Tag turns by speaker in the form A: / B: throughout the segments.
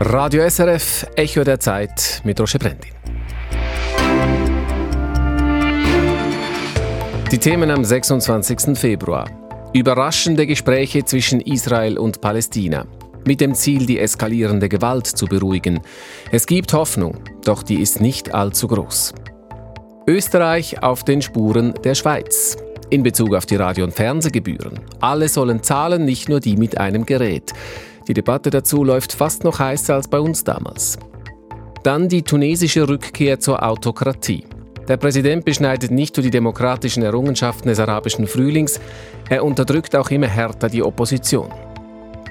A: Radio SRF, Echo der Zeit mit Roche Brendin. Die Themen am 26. Februar. Überraschende Gespräche zwischen Israel und Palästina. Mit dem Ziel, die eskalierende Gewalt zu beruhigen. Es gibt Hoffnung, doch die ist nicht allzu groß. Österreich auf den Spuren der Schweiz. In Bezug auf die Radio- und Fernsehgebühren. Alle sollen zahlen, nicht nur die mit einem Gerät. Die Debatte dazu läuft fast noch heißer als bei uns damals. Dann die tunesische Rückkehr zur Autokratie. Der Präsident beschneidet nicht nur die demokratischen Errungenschaften des arabischen Frühlings, er unterdrückt auch immer härter die Opposition.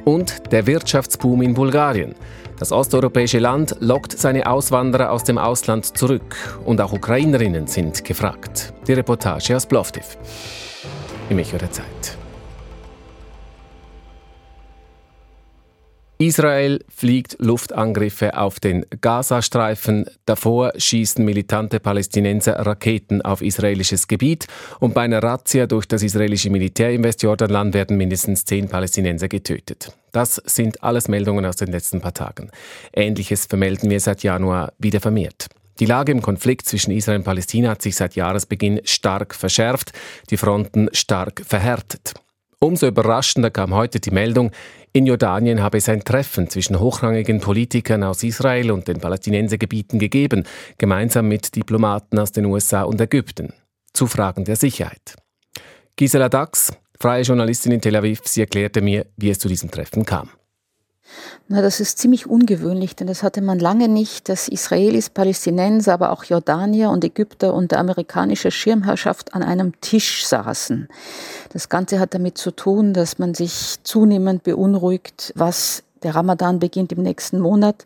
A: Und der Wirtschaftsboom in Bulgarien. Das osteuropäische Land lockt seine Auswanderer aus dem Ausland zurück und auch Ukrainerinnen sind gefragt. Die Reportage aus Plovdiv. Im Echo der Zeit. Israel fliegt Luftangriffe auf den Gazastreifen. Davor schießen militante Palästinenser Raketen auf israelisches Gebiet. Und bei einer Razzia durch das israelische Militär im Westjordanland werden mindestens zehn Palästinenser getötet. Das sind alles Meldungen aus den letzten paar Tagen. Ähnliches vermelden wir seit Januar wieder vermehrt. Die Lage im Konflikt zwischen Israel und Palästina hat sich seit Jahresbeginn stark verschärft, die Fronten stark verhärtet. Umso überraschender kam heute die Meldung, in Jordanien habe es ein Treffen zwischen hochrangigen Politikern aus Israel und den Palästinensergebieten gegeben, gemeinsam mit Diplomaten aus den USA und Ägypten, zu Fragen der Sicherheit. Gisela Dax, freie Journalistin in Tel Aviv, sie erklärte mir, wie es zu diesem Treffen kam.
B: Na, das ist ziemlich ungewöhnlich, denn das hatte man lange nicht, dass Israelis, Palästinenser, aber auch Jordanier und Ägypter unter amerikanischer Schirmherrschaft an einem Tisch saßen. Das Ganze hat damit zu tun, dass man sich zunehmend beunruhigt, was der Ramadan beginnt im nächsten Monat,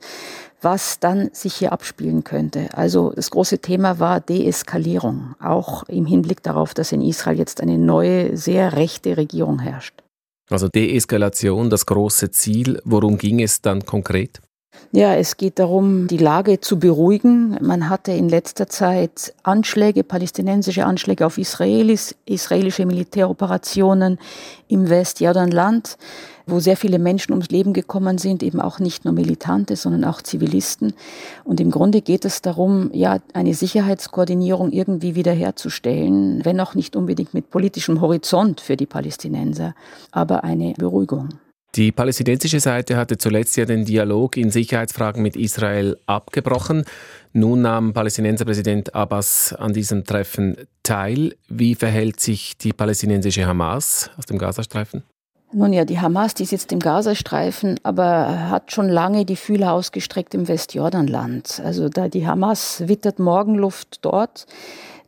B: was dann sich hier abspielen könnte. Also das große Thema war Deeskalierung, auch im Hinblick darauf, dass in Israel jetzt eine neue, sehr rechte Regierung herrscht.
A: Also Deeskalation, das große Ziel. Worum ging es dann konkret?
B: Ja, es geht darum, die Lage zu beruhigen. Man hatte in letzter Zeit Anschläge, palästinensische Anschläge auf Israelis, israelische Militäroperationen im Westjordanland wo sehr viele Menschen ums Leben gekommen sind, eben auch nicht nur Militante, sondern auch Zivilisten. Und im Grunde geht es darum, ja, eine Sicherheitskoordinierung irgendwie wiederherzustellen, wenn auch nicht unbedingt mit politischem Horizont für die Palästinenser, aber eine Beruhigung.
A: Die palästinensische Seite hatte zuletzt ja den Dialog in Sicherheitsfragen mit Israel abgebrochen. Nun nahm Palästinenserpräsident Abbas an diesem Treffen teil. Wie verhält sich die palästinensische Hamas aus dem Gazastreifen?
B: Nun ja, die Hamas, die sitzt im Gazastreifen, aber hat schon lange die Fühler ausgestreckt im Westjordanland. Also da die Hamas wittert Morgenluft dort,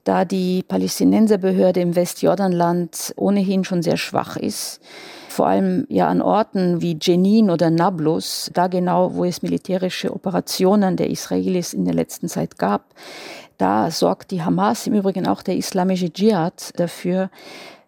B: da die Palästinenserbehörde im Westjordanland ohnehin schon sehr schwach ist, vor allem ja an Orten wie Jenin oder Nablus, da genau, wo es militärische Operationen der Israelis in der letzten Zeit gab, da sorgt die Hamas, im Übrigen auch der islamische Dschihad, dafür,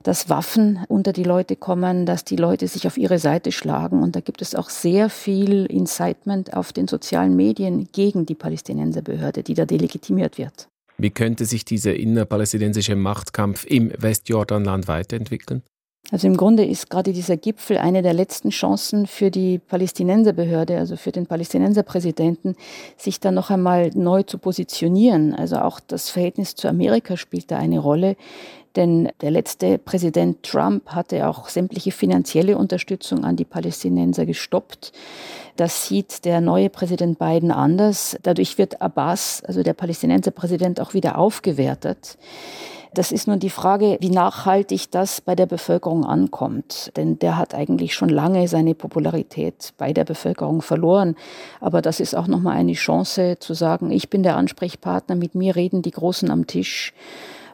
B: dass Waffen unter die Leute kommen, dass die Leute sich auf ihre Seite schlagen. Und da gibt es auch sehr viel Incitement auf den sozialen Medien gegen die Palästinenserbehörde, die da delegitimiert wird.
A: Wie könnte sich dieser innerpalästinensische Machtkampf im Westjordanland weiterentwickeln?
B: Also im Grunde ist gerade dieser Gipfel eine der letzten Chancen für die Palästinenserbehörde, also für den Palästinenserpräsidenten, sich da noch einmal neu zu positionieren. Also auch das Verhältnis zu Amerika spielt da eine Rolle. Denn der letzte Präsident Trump hatte auch sämtliche finanzielle Unterstützung an die Palästinenser gestoppt. Das sieht der neue Präsident Biden anders. Dadurch wird Abbas, also der Palästinenserpräsident, auch wieder aufgewertet. Das ist nun die Frage, wie nachhaltig das bei der Bevölkerung ankommt. Denn der hat eigentlich schon lange seine Popularität bei der Bevölkerung verloren. Aber das ist auch nochmal eine Chance zu sagen, ich bin der Ansprechpartner, mit mir reden die Großen am Tisch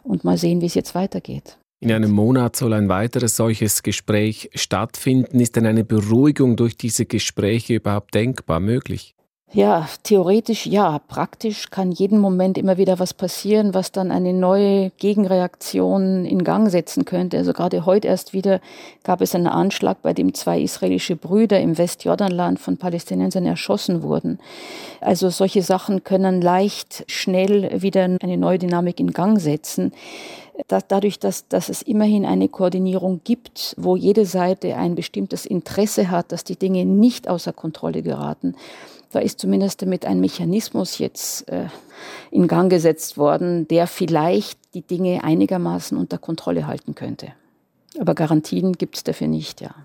B: und mal sehen, wie es jetzt weitergeht.
A: In einem Monat soll ein weiteres solches Gespräch stattfinden. Ist denn eine Beruhigung durch diese Gespräche überhaupt denkbar möglich?
B: Ja, theoretisch ja. Praktisch kann jeden Moment immer wieder was passieren, was dann eine neue Gegenreaktion in Gang setzen könnte. Also gerade heute erst wieder gab es einen Anschlag, bei dem zwei israelische Brüder im Westjordanland von Palästinensern erschossen wurden. Also solche Sachen können leicht schnell wieder eine neue Dynamik in Gang setzen. Dass dadurch, dass, dass es immerhin eine Koordinierung gibt, wo jede Seite ein bestimmtes Interesse hat, dass die Dinge nicht außer Kontrolle geraten, da ist zumindest damit ein Mechanismus jetzt äh, in Gang gesetzt worden, der vielleicht die Dinge einigermaßen unter Kontrolle halten könnte. Aber Garantien gibt es dafür nicht, ja.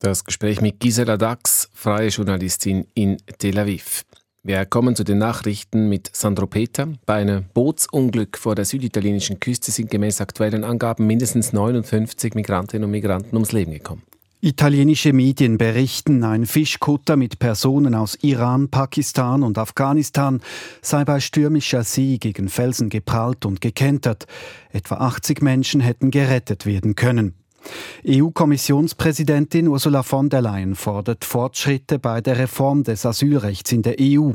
A: Das Gespräch mit Gisela Dax, freie Journalistin in Tel Aviv. Wir kommen zu den Nachrichten mit Sandro Peter. Bei einem Bootsunglück vor der süditalienischen Küste sind gemäß aktuellen Angaben mindestens 59 Migrantinnen und Migranten ums Leben gekommen.
C: Italienische Medien berichten, ein Fischkutter mit Personen aus Iran, Pakistan und Afghanistan sei bei stürmischer See gegen Felsen geprallt und gekentert. Etwa 80 Menschen hätten gerettet werden können. EU-Kommissionspräsidentin Ursula von der Leyen fordert Fortschritte bei der Reform des Asylrechts in der EU.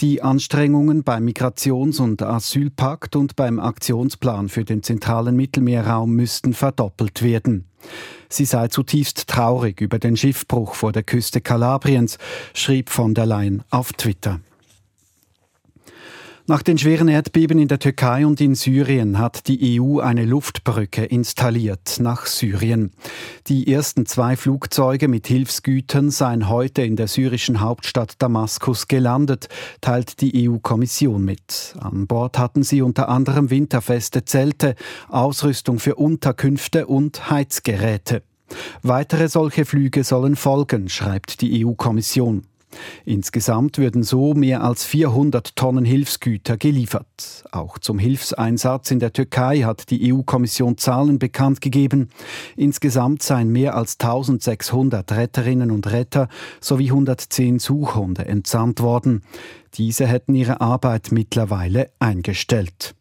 C: Die Anstrengungen beim Migrations- und Asylpakt und beim Aktionsplan für den zentralen Mittelmeerraum müssten verdoppelt werden. Sie sei zutiefst traurig über den Schiffbruch vor der Küste Kalabriens, schrieb von der Leyen auf Twitter. Nach den schweren Erdbeben in der Türkei und in Syrien hat die EU eine Luftbrücke installiert nach Syrien. Die ersten zwei Flugzeuge mit Hilfsgütern seien heute in der syrischen Hauptstadt Damaskus gelandet, teilt die EU-Kommission mit. An Bord hatten sie unter anderem winterfeste Zelte, Ausrüstung für Unterkünfte und Heizgeräte. Weitere solche Flüge sollen folgen, schreibt die EU-Kommission. Insgesamt würden so mehr als 400 Tonnen Hilfsgüter geliefert. Auch zum Hilfseinsatz in der Türkei hat die EU-Kommission Zahlen bekannt gegeben. Insgesamt seien mehr als 1600 Retterinnen und Retter sowie 110 Suchhunde entsandt worden. Diese hätten ihre Arbeit mittlerweile eingestellt.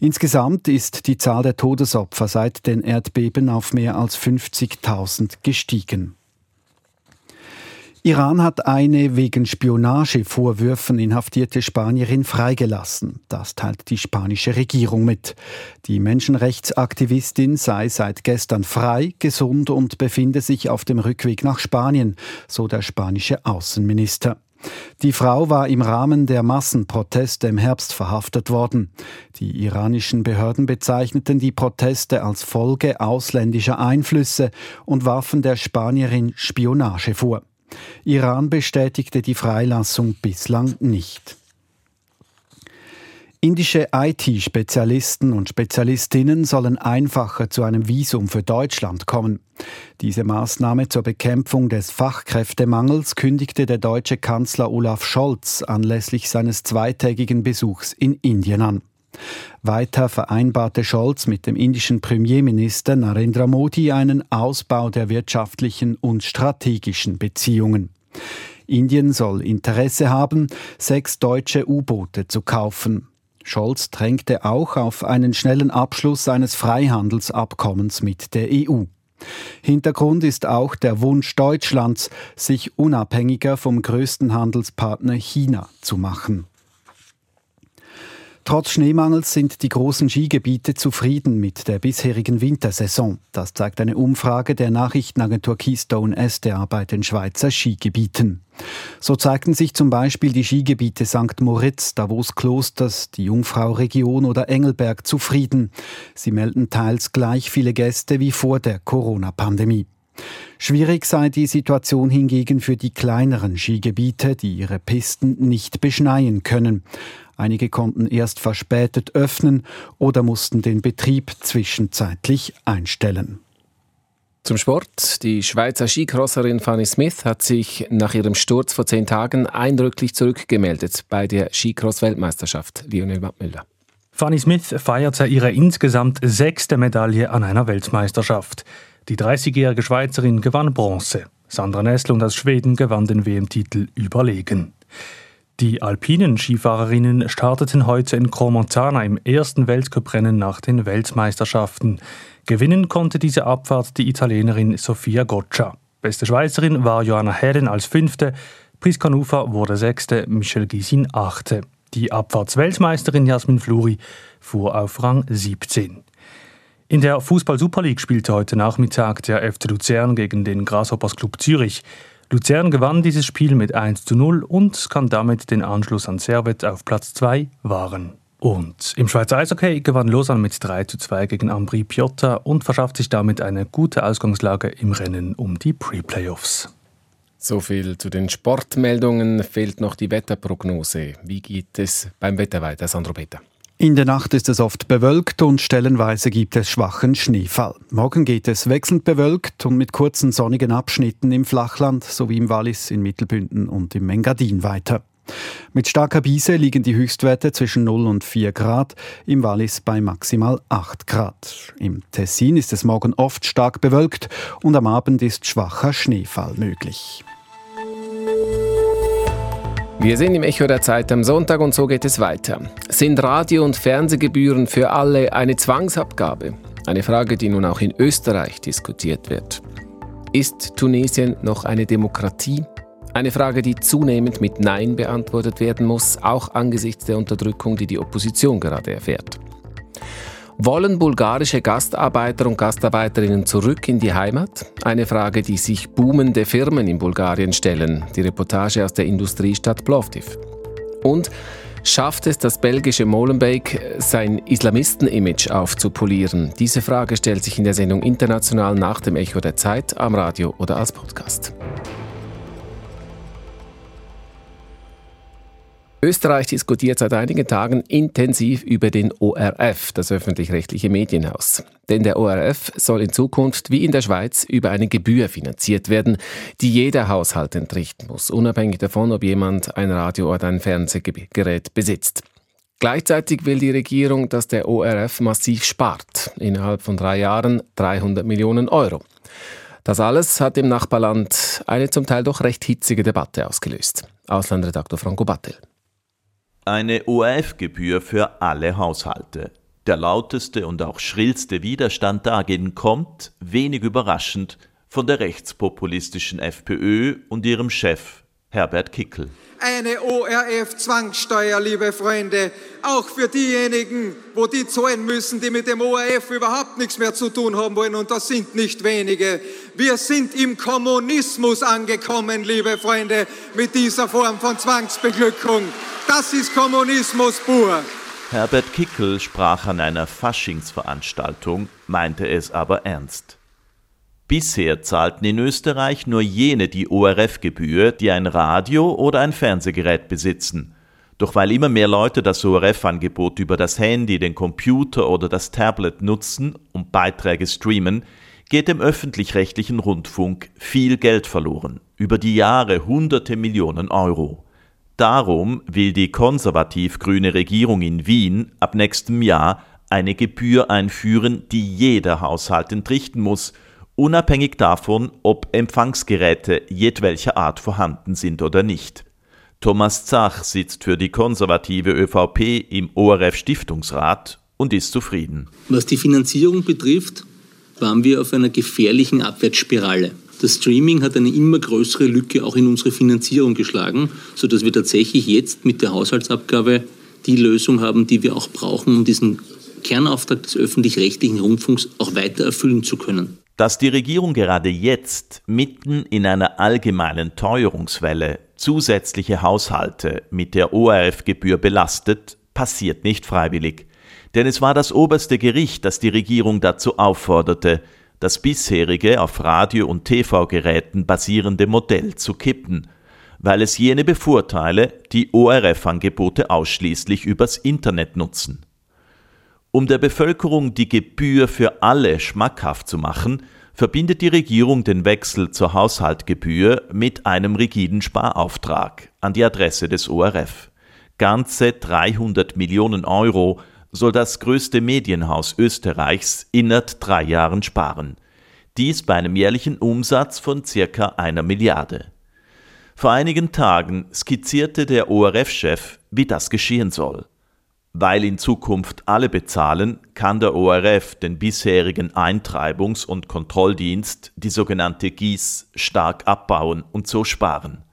C: Insgesamt ist die Zahl der Todesopfer seit den Erdbeben auf mehr als 50.000 gestiegen. Iran hat eine wegen Spionagevorwürfen inhaftierte Spanierin freigelassen. Das teilt die spanische Regierung mit. Die Menschenrechtsaktivistin sei seit gestern frei, gesund und befinde sich auf dem Rückweg nach Spanien, so der spanische Außenminister. Die Frau war im Rahmen der Massenproteste im Herbst verhaftet worden. Die iranischen Behörden bezeichneten die Proteste als Folge ausländischer Einflüsse und warfen der Spanierin Spionage vor. Iran bestätigte die Freilassung bislang nicht. Indische IT-Spezialisten und Spezialistinnen sollen einfacher zu einem Visum für Deutschland kommen. Diese Maßnahme zur Bekämpfung des Fachkräftemangels kündigte der deutsche Kanzler Olaf Scholz anlässlich seines zweitägigen Besuchs in Indien an. Weiter vereinbarte Scholz mit dem indischen Premierminister Narendra Modi einen Ausbau der wirtschaftlichen und strategischen Beziehungen. Indien soll Interesse haben, sechs deutsche U-Boote zu kaufen. Scholz drängte auch auf einen schnellen Abschluss eines Freihandelsabkommens mit der EU. Hintergrund ist auch der Wunsch Deutschlands, sich unabhängiger vom größten Handelspartner China zu machen. Trotz Schneemangels sind die großen Skigebiete zufrieden mit der bisherigen Wintersaison. Das zeigt eine Umfrage der Nachrichtenagentur Keystone SDA bei den Schweizer Skigebieten. So zeigten sich zum Beispiel die Skigebiete St. Moritz, Davos Klosters, die Jungfrau-Region oder Engelberg zufrieden. Sie melden teils gleich viele Gäste wie vor der Corona-Pandemie. Schwierig sei die Situation hingegen für die kleineren Skigebiete, die ihre Pisten nicht beschneien können. Einige konnten erst verspätet öffnen oder mussten den Betrieb zwischenzeitlich einstellen.
A: Zum Sport. Die Schweizer Skicrosserin Fanny Smith hat sich nach ihrem Sturz vor zehn Tagen eindrücklich zurückgemeldet bei der Skicross-Weltmeisterschaft. Lionel Mattmüller.
D: Fanny Smith feierte ihre insgesamt sechste Medaille an einer Weltmeisterschaft. Die 30-jährige Schweizerin gewann Bronze. Sandra Nesslund aus Schweden gewann den WM-Titel überlegen. Die alpinen Skifahrerinnen starteten heute in Cromontana im ersten Weltcuprennen nach den Weltmeisterschaften. Gewinnen konnte diese Abfahrt die Italienerin Sofia Goccia. Beste Schweizerin war Johanna Herren als Fünfte, Priska Nufa wurde Sechste, Michel Gisin Achte. Die Abfahrtsweltmeisterin Jasmin Fluri fuhr auf Rang 17. In der Fußball-Super League spielte heute Nachmittag der FC Luzern gegen den Grasshoppers Club Zürich. Luzern gewann dieses Spiel mit 1 zu 0 und kann damit den Anschluss an Servet auf Platz 2 wahren. Und im Schweizer Eishockey gewann Lausanne mit 3 zu 2 gegen Ambri Piotta und verschafft sich damit eine gute Ausgangslage im Rennen um die Pre-Playoffs.
A: So viel zu den Sportmeldungen. Fehlt noch die Wetterprognose. Wie geht es beim Wetter weiter, Sandro Peter?
C: In der Nacht ist es oft bewölkt und stellenweise gibt es schwachen Schneefall. Morgen geht es wechselnd bewölkt und mit kurzen sonnigen Abschnitten im Flachland sowie im Wallis, in Mittelbünden und im Engadin weiter. Mit starker Biese liegen die Höchstwerte zwischen 0 und 4 Grad, im Wallis bei maximal 8 Grad. Im Tessin ist es morgen oft stark bewölkt und am Abend ist schwacher Schneefall möglich.
A: Wir sind im Echo der Zeit am Sonntag und so geht es weiter. Sind Radio- und Fernsehgebühren für alle eine Zwangsabgabe? Eine Frage, die nun auch in Österreich diskutiert wird. Ist Tunesien noch eine Demokratie? Eine Frage, die zunehmend mit Nein beantwortet werden muss, auch angesichts der Unterdrückung, die die Opposition gerade erfährt. Wollen bulgarische Gastarbeiter und Gastarbeiterinnen zurück in die Heimat? Eine Frage, die sich boomende Firmen in Bulgarien stellen. Die Reportage aus der Industriestadt Plovdiv. Und schafft es das belgische Molenbeek, sein Islamisten-Image aufzupolieren? Diese Frage stellt sich in der Sendung International nach dem Echo der Zeit am Radio oder als Podcast. Österreich diskutiert seit einigen Tagen intensiv über den ORF, das öffentlich-rechtliche Medienhaus. Denn der ORF soll in Zukunft wie in der Schweiz über eine Gebühr finanziert werden, die jeder Haushalt entrichten muss, unabhängig davon, ob jemand ein Radio oder ein Fernsehgerät besitzt. Gleichzeitig will die Regierung, dass der ORF massiv spart, innerhalb von drei Jahren 300 Millionen Euro. Das alles hat im Nachbarland eine zum Teil doch recht hitzige Debatte ausgelöst. Auslandredaktor Franco Battel.
E: Eine ORF-Gebühr für alle Haushalte. Der lauteste und auch schrillste Widerstand dagegen kommt, wenig überraschend, von der rechtspopulistischen FPÖ und ihrem Chef Herbert Kickel.
F: Eine ORF-Zwangssteuer, liebe Freunde, auch für diejenigen, wo die zahlen müssen, die mit dem ORF überhaupt nichts mehr zu tun haben wollen, und das sind nicht wenige. Wir sind im Kommunismus angekommen, liebe Freunde, mit dieser Form von Zwangsbeglückung. Das ist Kommunismus pur.
E: Herbert Kickel sprach an einer Faschingsveranstaltung, meinte es aber ernst. Bisher zahlten in Österreich nur jene die ORF-Gebühr, die ein Radio oder ein Fernsehgerät besitzen. Doch weil immer mehr Leute das ORF-Angebot über das Handy, den Computer oder das Tablet nutzen und Beiträge streamen, geht dem öffentlich-rechtlichen Rundfunk viel Geld verloren, über die Jahre hunderte Millionen Euro. Darum will die konservativ-grüne Regierung in Wien ab nächstem Jahr eine Gebühr einführen, die jeder Haushalt entrichten muss, unabhängig davon, ob Empfangsgeräte jedwelcher Art vorhanden sind oder nicht. Thomas Zach sitzt für die konservative ÖVP im ORF Stiftungsrat und ist zufrieden.
G: Was die Finanzierung betrifft, waren wir auf einer gefährlichen Abwärtsspirale. Das Streaming hat eine immer größere Lücke auch in unsere Finanzierung geschlagen, sodass wir tatsächlich jetzt mit der Haushaltsabgabe die Lösung haben, die wir auch brauchen, um diesen Kernauftrag des öffentlich-rechtlichen Rundfunks auch weiter erfüllen zu können.
E: Dass die Regierung gerade jetzt, mitten in einer allgemeinen Teuerungswelle, zusätzliche Haushalte mit der ORF-Gebühr belastet, passiert nicht freiwillig. Denn es war das oberste Gericht, das die Regierung dazu aufforderte, das bisherige auf Radio- und TV-Geräten basierende Modell zu kippen, weil es jene bevorteile, die ORF-Angebote ausschließlich übers Internet nutzen. Um der Bevölkerung die Gebühr für alle schmackhaft zu machen, verbindet die Regierung den Wechsel zur Haushaltgebühr mit einem rigiden Sparauftrag an die Adresse des ORF. Ganze 300 Millionen Euro soll das größte Medienhaus Österreichs innerhalb drei Jahren sparen. Dies bei einem jährlichen Umsatz von circa einer Milliarde. Vor einigen Tagen skizzierte der ORF-Chef, wie das geschehen soll. Weil in Zukunft alle bezahlen, kann der ORF den bisherigen Eintreibungs- und Kontrolldienst, die sogenannte GIS, stark abbauen und so sparen.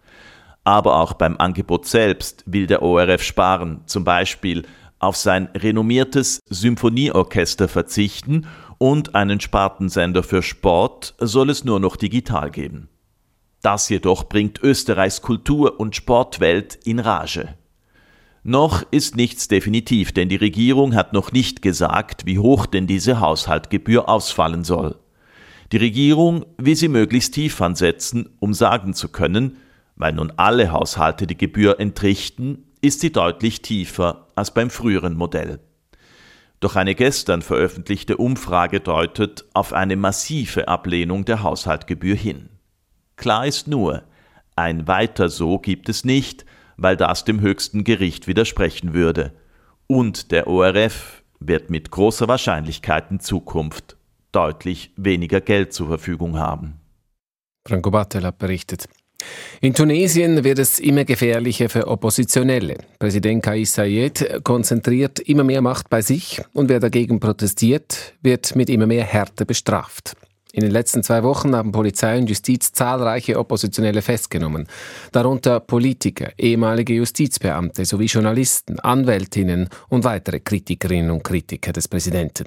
E: Aber auch beim Angebot selbst will der ORF sparen, zum Beispiel auf sein renommiertes Symphonieorchester verzichten und einen Spartensender für Sport soll es nur noch digital geben. Das jedoch bringt Österreichs Kultur- und Sportwelt in Rage. Noch ist nichts definitiv, denn die Regierung hat noch nicht gesagt, wie hoch denn diese Haushaltgebühr ausfallen soll. Die Regierung will sie möglichst tief ansetzen, um sagen zu können, weil nun alle Haushalte die Gebühr entrichten, ist sie deutlich tiefer als beim früheren Modell. Doch eine gestern veröffentlichte Umfrage deutet auf eine massive Ablehnung der Haushaltgebühr hin. Klar ist nur, ein weiter so gibt es nicht, weil das dem höchsten Gericht widersprechen würde. Und der ORF wird mit großer Wahrscheinlichkeit in Zukunft deutlich weniger Geld zur Verfügung haben.
A: Franco Battel hat berichtet. In Tunesien wird es immer gefährlicher für Oppositionelle. Präsident Kais Saied konzentriert immer mehr Macht bei sich und wer dagegen protestiert, wird mit immer mehr Härte bestraft. In den letzten zwei Wochen haben Polizei und Justiz zahlreiche Oppositionelle festgenommen, darunter Politiker, ehemalige Justizbeamte sowie Journalisten, Anwältinnen und weitere Kritikerinnen und Kritiker des Präsidenten.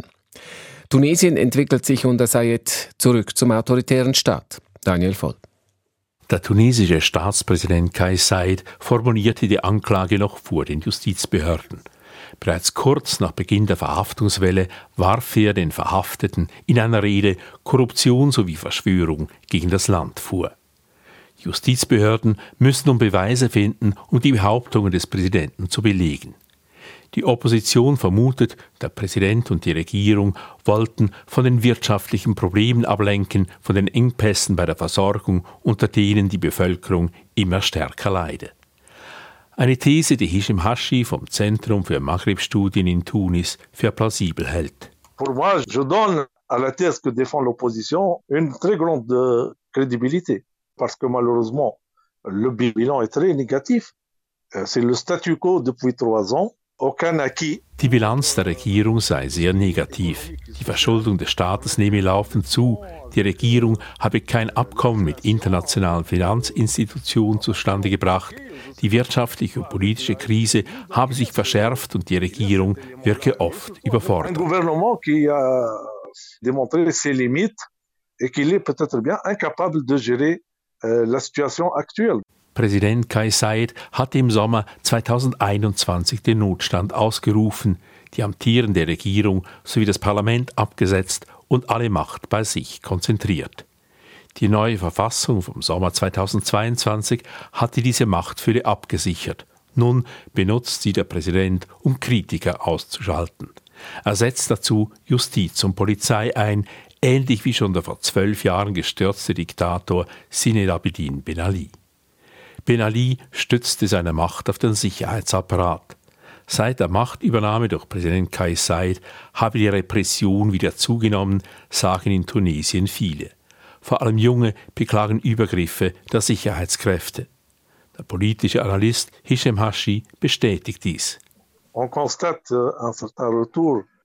A: Tunesien entwickelt sich unter Sayed zurück zum autoritären Staat. Daniel Voll.
H: Der tunesische Staatspräsident Kais Said formulierte die Anklage noch vor den Justizbehörden. Bereits kurz nach Beginn der Verhaftungswelle warf er den Verhafteten in einer Rede Korruption sowie Verschwörung gegen das Land vor. Justizbehörden müssen um Beweise finden, um die Behauptungen des Präsidenten zu belegen. Die Opposition vermutet, der Präsident und die Regierung wollten von den wirtschaftlichen Problemen ablenken, von den Engpässen bei der Versorgung, unter denen die Bevölkerung immer stärker leidet. Eine These, die Hishim Hashi vom Zentrum für Maghreb-Studien in Tunis für plausibel hält.
I: Pour moi, je donne à la thèse que défend l'opposition une très grande euh, crédibilité, parce que malheureusement, le bilan est très négatif. Euh, c'est le statu quo depuis trois ans.
H: Die Bilanz der Regierung sei sehr negativ. Die Verschuldung des Staates nehme laufend zu. Die Regierung habe kein Abkommen mit internationalen Finanzinstitutionen zustande gebracht. Die wirtschaftliche und politische Krise habe sich verschärft und die Regierung wirke oft überfordert. Et qu'il est peut-être bien incapable de gérer euh, la situation actuelle. Präsident Kai Said hat im Sommer 2021 den Notstand ausgerufen, die amtierende Regierung sowie das Parlament abgesetzt und alle Macht bei sich konzentriert. Die neue Verfassung vom Sommer 2022 hatte diese Machtfülle abgesichert. Nun benutzt sie der Präsident, um Kritiker auszuschalten. Er setzt dazu Justiz und Polizei ein, ähnlich wie schon der vor zwölf Jahren gestürzte Diktator Sined Abidin Ben Ali. Ben Ali stützte seine Macht auf den Sicherheitsapparat. Seit der Machtübernahme durch Präsident Kais Said habe die Repression wieder zugenommen, sagen in Tunesien viele. Vor allem Junge beklagen Übergriffe der Sicherheitskräfte. Der politische Analyst Hisham Hashi bestätigt dies.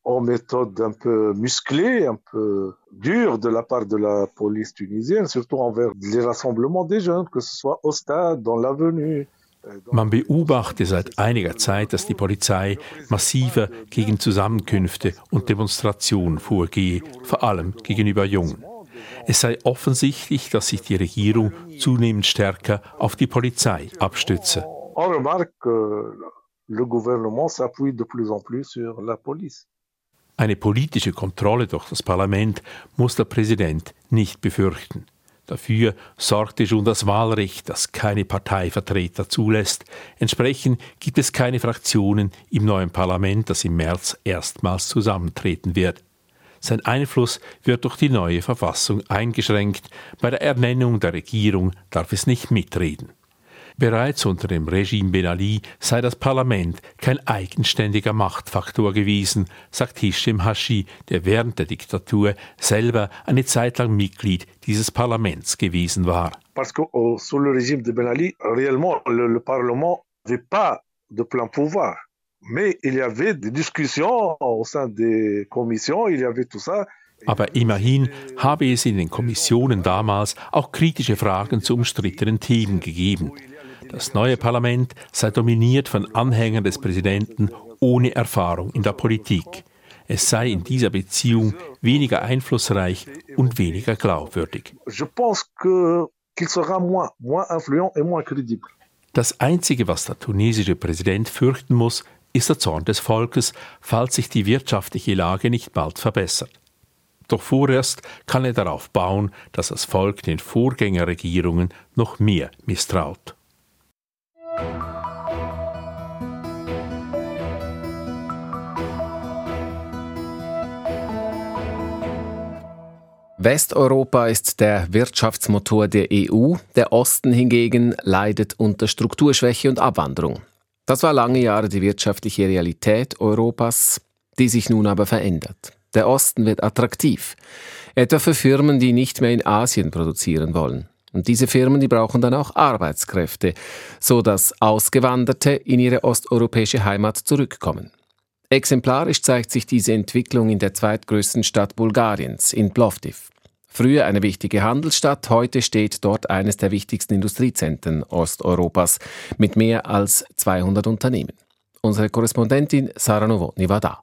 I: Aux méthodes un peu musclées, un peu dures de la part de la police tunisienne, surtout envers les rassemblements des jeunes, que ce soit au stade, dans l'avenue.
H: Man beobachte seit einiger Zeit, dass die Polizei massiver gegen Zusammenkünfte und Demonstrationen vorgehe, vor allem gegenüber Jungen. Es sei offensichtlich, dass sich die Regierung zunehmend stärker auf die Polizei abstütze.
I: On remarque que le gouvernement s'appuie de plus en plus sur la police.
H: Eine politische Kontrolle durch das Parlament muss der Präsident nicht befürchten. Dafür sorgte schon das Wahlrecht, das keine Parteivertreter zulässt. Entsprechend gibt es keine Fraktionen im neuen Parlament, das im März erstmals zusammentreten wird. Sein Einfluss wird durch die neue Verfassung eingeschränkt. Bei der Ernennung der Regierung darf es nicht mitreden. Bereits unter dem Regime Ben Ali sei das Parlament kein eigenständiger Machtfaktor gewesen, sagt Hisham Hashi, der während der Diktatur selber eine Zeit lang Mitglied dieses Parlaments gewesen war.
I: Parce que oh, sous le régime de Ben Ali, réellement le, le Parlement n'avait pas de plein pouvoir. Mais il y avait des discussions au sein des commissions, il y avait tout ça.
H: Aber immerhin habe es in den Kommissionen damals auch kritische Fragen zu umstrittenen Themen gegeben. Das neue Parlament sei dominiert von Anhängern des Präsidenten ohne Erfahrung in der Politik. Es sei in dieser Beziehung weniger einflussreich und weniger glaubwürdig. Das Einzige, was der tunesische Präsident fürchten muss, ist der Zorn des Volkes, falls sich die wirtschaftliche Lage nicht bald verbessert. Doch vorerst kann er darauf bauen, dass das Volk den Vorgängerregierungen noch mehr misstraut.
A: Westeuropa ist der Wirtschaftsmotor der EU, der Osten hingegen leidet unter Strukturschwäche und Abwanderung. Das war lange Jahre die wirtschaftliche Realität Europas, die sich nun aber verändert. Der Osten wird attraktiv, etwa für Firmen, die nicht mehr in Asien produzieren wollen. Und diese Firmen, die brauchen dann auch Arbeitskräfte, so dass Ausgewanderte in ihre osteuropäische Heimat zurückkommen. Exemplarisch zeigt sich diese Entwicklung in der zweitgrößten Stadt Bulgariens, in Plovdiv. Früher eine wichtige Handelsstadt, heute steht dort eines der wichtigsten Industriezentren Osteuropas mit mehr als 200 Unternehmen. Unsere Korrespondentin Sara Novotny war da.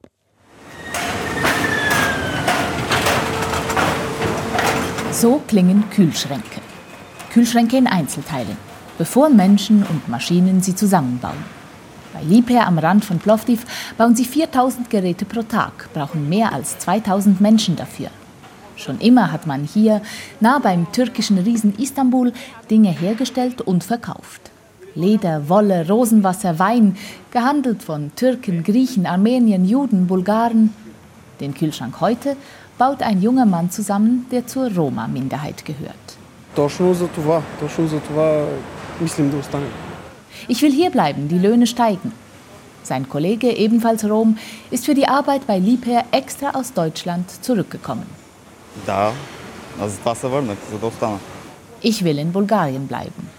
J: So klingen Kühlschränke. Kühlschränke in Einzelteilen, bevor Menschen und Maschinen sie zusammenbauen. Bei Liebherr am Rand von Plovdiv bauen sie 4000 Geräte pro Tag, brauchen mehr als 2000 Menschen dafür. Schon immer hat man hier, nah beim türkischen Riesen Istanbul, Dinge hergestellt und verkauft. Leder, Wolle, Rosenwasser, Wein, gehandelt von Türken, Griechen, Armenien, Juden, Bulgaren. Den Kühlschrank heute baut ein junger Mann zusammen, der zur Roma-Minderheit gehört.
K: Точно за това, точно за това мислим да останем.
J: Ich will hierbleiben, die Löhne steigen. Sein Kollege, ebenfalls Rom, ist für die Arbeit bei Liebherr extra aus Deutschland zurückgekommen. Ich will in Bulgarien bleiben.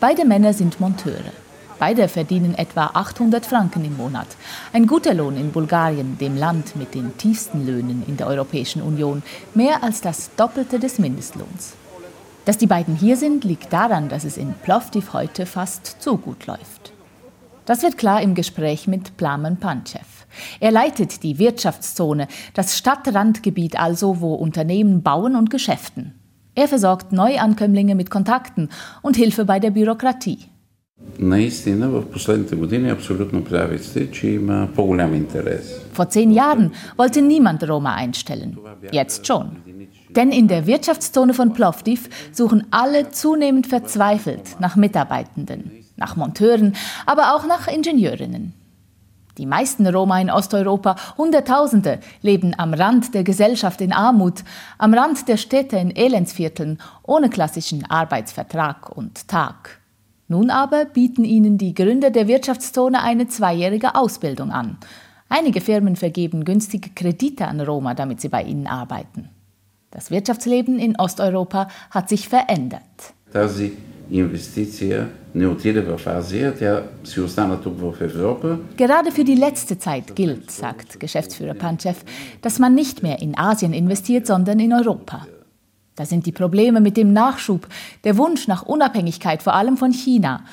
J: Beide Männer sind Monteure. Beide verdienen etwa 800 Franken im Monat. Ein guter Lohn in Bulgarien, dem Land mit den tiefsten Löhnen in der Europäischen Union, mehr als das Doppelte des Mindestlohns. Dass die beiden hier sind, liegt daran, dass es in Plovdiv heute fast zu gut läuft. Das wird klar im Gespräch mit Plamen Panchev. Er leitet die Wirtschaftszone, das Stadtrandgebiet also, wo Unternehmen bauen und geschäften. Er versorgt Neuankömmlinge mit Kontakten und Hilfe bei der Bürokratie. Vor zehn Jahren wollte niemand Roma einstellen. Jetzt schon. Denn in der Wirtschaftszone von Plovdiv suchen alle zunehmend verzweifelt nach Mitarbeitenden, nach Monteuren, aber auch nach Ingenieurinnen. Die meisten Roma in Osteuropa, Hunderttausende, leben am Rand der Gesellschaft in Armut, am Rand der Städte in Elendsvierteln, ohne klassischen Arbeitsvertrag und Tag. Nun aber bieten ihnen die Gründer der Wirtschaftszone eine zweijährige Ausbildung an. Einige Firmen vergeben günstige Kredite an Roma, damit sie bei ihnen arbeiten. Das Wirtschaftsleben in Osteuropa hat sich verändert. Gerade für die letzte Zeit gilt, sagt Geschäftsführer Panchev, dass man nicht mehr in Asien investiert, sondern in Europa. Da sind die Probleme mit dem Nachschub, der Wunsch nach Unabhängigkeit vor allem von China.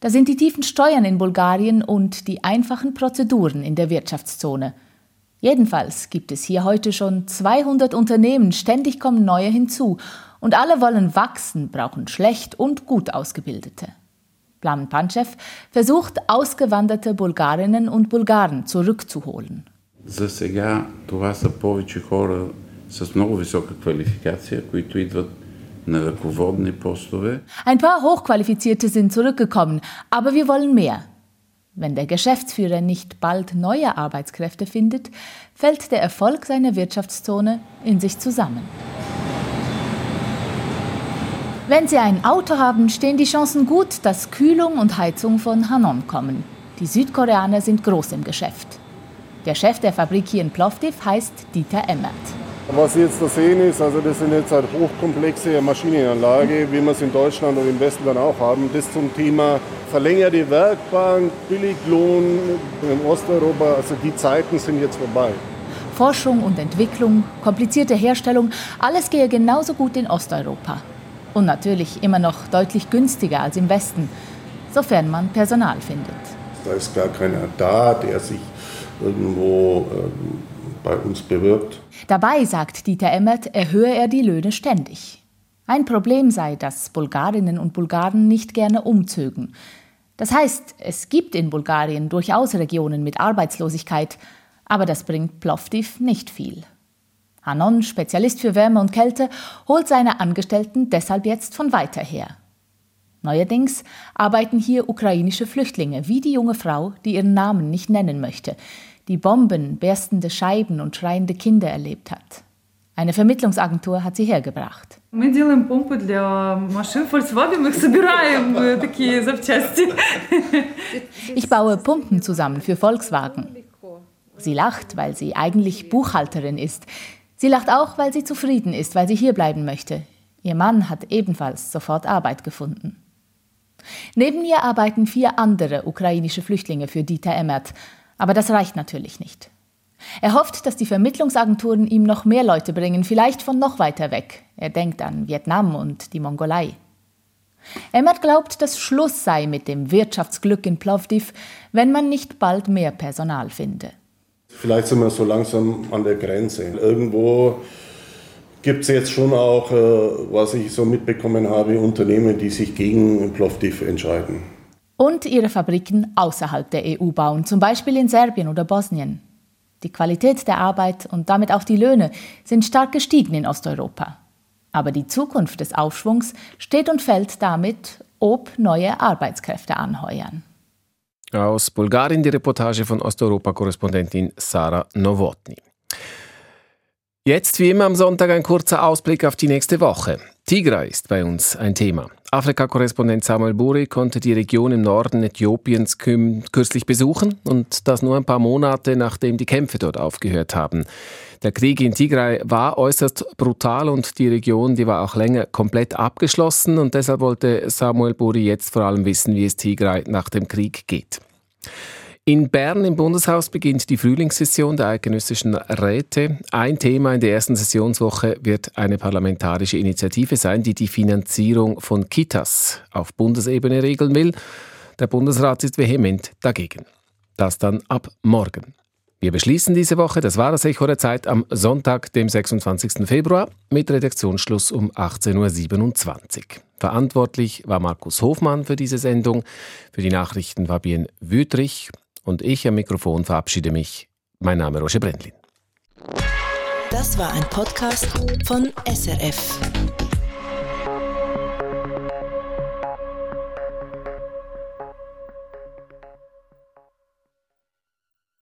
J: Da sind die tiefen Steuern in Bulgarien und die einfachen Prozeduren in der Wirtschaftszone. Jedenfalls gibt es hier heute schon 200 Unternehmen, ständig kommen neue hinzu und alle wollen wachsen, brauchen schlecht und gut ausgebildete. Plamen Panchev versucht, ausgewanderte Bulgarinnen und Bulgaren zurückzuholen.
L: За сега това са повече хора с много висока квалификация, които идват на ръководни постове.
J: Ein paar Hochqualifizierte sind zurückgekommen, aber wir wollen mehr. Wenn der Geschäftsführer nicht bald neue Arbeitskräfte findet, fällt der Erfolg seiner Wirtschaftszone in sich zusammen. Wenn Sie ein Auto haben, stehen die Chancen gut, dass Kühlung und Heizung von Hanon kommen. Die Südkoreaner sind groß im Geschäft. Der Chef der Fabrik hier in Plovdiv heißt Dieter Emmert.
M: Was Sie jetzt da sehen ist, also das sind jetzt halt hochkomplexe Maschinenanlage, wie wir es in Deutschland und im Westen dann auch haben. Das zum Thema verlängerte Werkbank, Billiglohn in Osteuropa, also die Zeiten sind jetzt vorbei.
J: Forschung und Entwicklung, komplizierte Herstellung, alles gehe genauso gut in Osteuropa. Und natürlich immer noch deutlich günstiger als im Westen, sofern man Personal findet.
M: Da ist gar keiner da, der sich irgendwo äh, bei uns bewirbt.
J: Dabei, sagt Dieter Emmert, erhöhe er die Löhne ständig. Ein Problem sei, dass Bulgarinnen und Bulgaren nicht gerne umzögen. Das heißt, es gibt in Bulgarien durchaus Regionen mit Arbeitslosigkeit, aber das bringt Plovdiv nicht viel. Hanon, Spezialist für Wärme und Kälte, holt seine Angestellten deshalb jetzt von weiter her. Neuerdings arbeiten hier ukrainische Flüchtlinge, wie die junge Frau, die ihren Namen nicht nennen möchte, die Bomben, berstende Scheiben und schreiende Kinder erlebt hat. Eine Vermittlungsagentur hat sie hergebracht. Ich baue Pumpen zusammen für Volkswagen. Sie lacht, weil sie eigentlich Buchhalterin ist. Sie lacht auch, weil sie zufrieden ist, weil sie hierbleiben möchte. Ihr Mann hat ebenfalls sofort Arbeit gefunden. Neben ihr arbeiten vier andere ukrainische Flüchtlinge für Dieter Emmert. Aber das reicht natürlich nicht. Er hofft, dass die Vermittlungsagenturen ihm noch mehr Leute bringen, vielleicht von noch weiter weg. Er denkt an Vietnam und die Mongolei. Emmert glaubt, dass Schluss sei mit dem Wirtschaftsglück in Plovdiv, wenn man nicht bald mehr Personal finde.
M: Vielleicht sind wir so langsam an der Grenze. Irgendwo gibt es jetzt schon auch, äh, was ich so mitbekommen habe, Unternehmen, die sich gegen Plovdiv entscheiden.
J: Und ihre Fabriken außerhalb der EU bauen, zum Beispiel in Serbien oder Bosnien. Die Qualität der Arbeit und damit auch die Löhne sind stark gestiegen in Osteuropa. Aber die Zukunft des Aufschwungs steht und fällt damit, ob neue Arbeitskräfte anheuern.
A: Aus Bulgarien die Reportage von Osteuropa-Korrespondentin Sarah Nowotny. Jetzt wie immer am Sonntag ein kurzer Ausblick auf die nächste Woche. Tigray ist bei uns ein Thema. Afrika-Korrespondent Samuel Buri konnte die Region im Norden Äthiopiens kürzlich besuchen und das nur ein paar Monate nachdem die Kämpfe dort aufgehört haben. Der Krieg in Tigray war äußerst brutal und die Region, die war auch länger komplett abgeschlossen und deshalb wollte Samuel Buri jetzt vor allem wissen, wie es Tigray nach dem Krieg geht. In Bern im Bundeshaus beginnt die Frühlingssession der eidgenössischen Räte. Ein Thema in der ersten Sessionswoche wird eine parlamentarische Initiative sein, die die Finanzierung von Kitas auf Bundesebene regeln will. Der Bundesrat ist vehement dagegen. Das dann ab morgen. Wir beschließen diese Woche, das war das Echo der Zeit, am Sonntag, dem 26. Februar, mit Redaktionsschluss um 18.27 Uhr. Verantwortlich war Markus Hofmann für diese Sendung. Für die Nachrichten war Bien Wüthrich und ich am Mikrofon verabschiede mich. Mein Name ist Roger Brendlin.
N: Das war ein Podcast von SRF.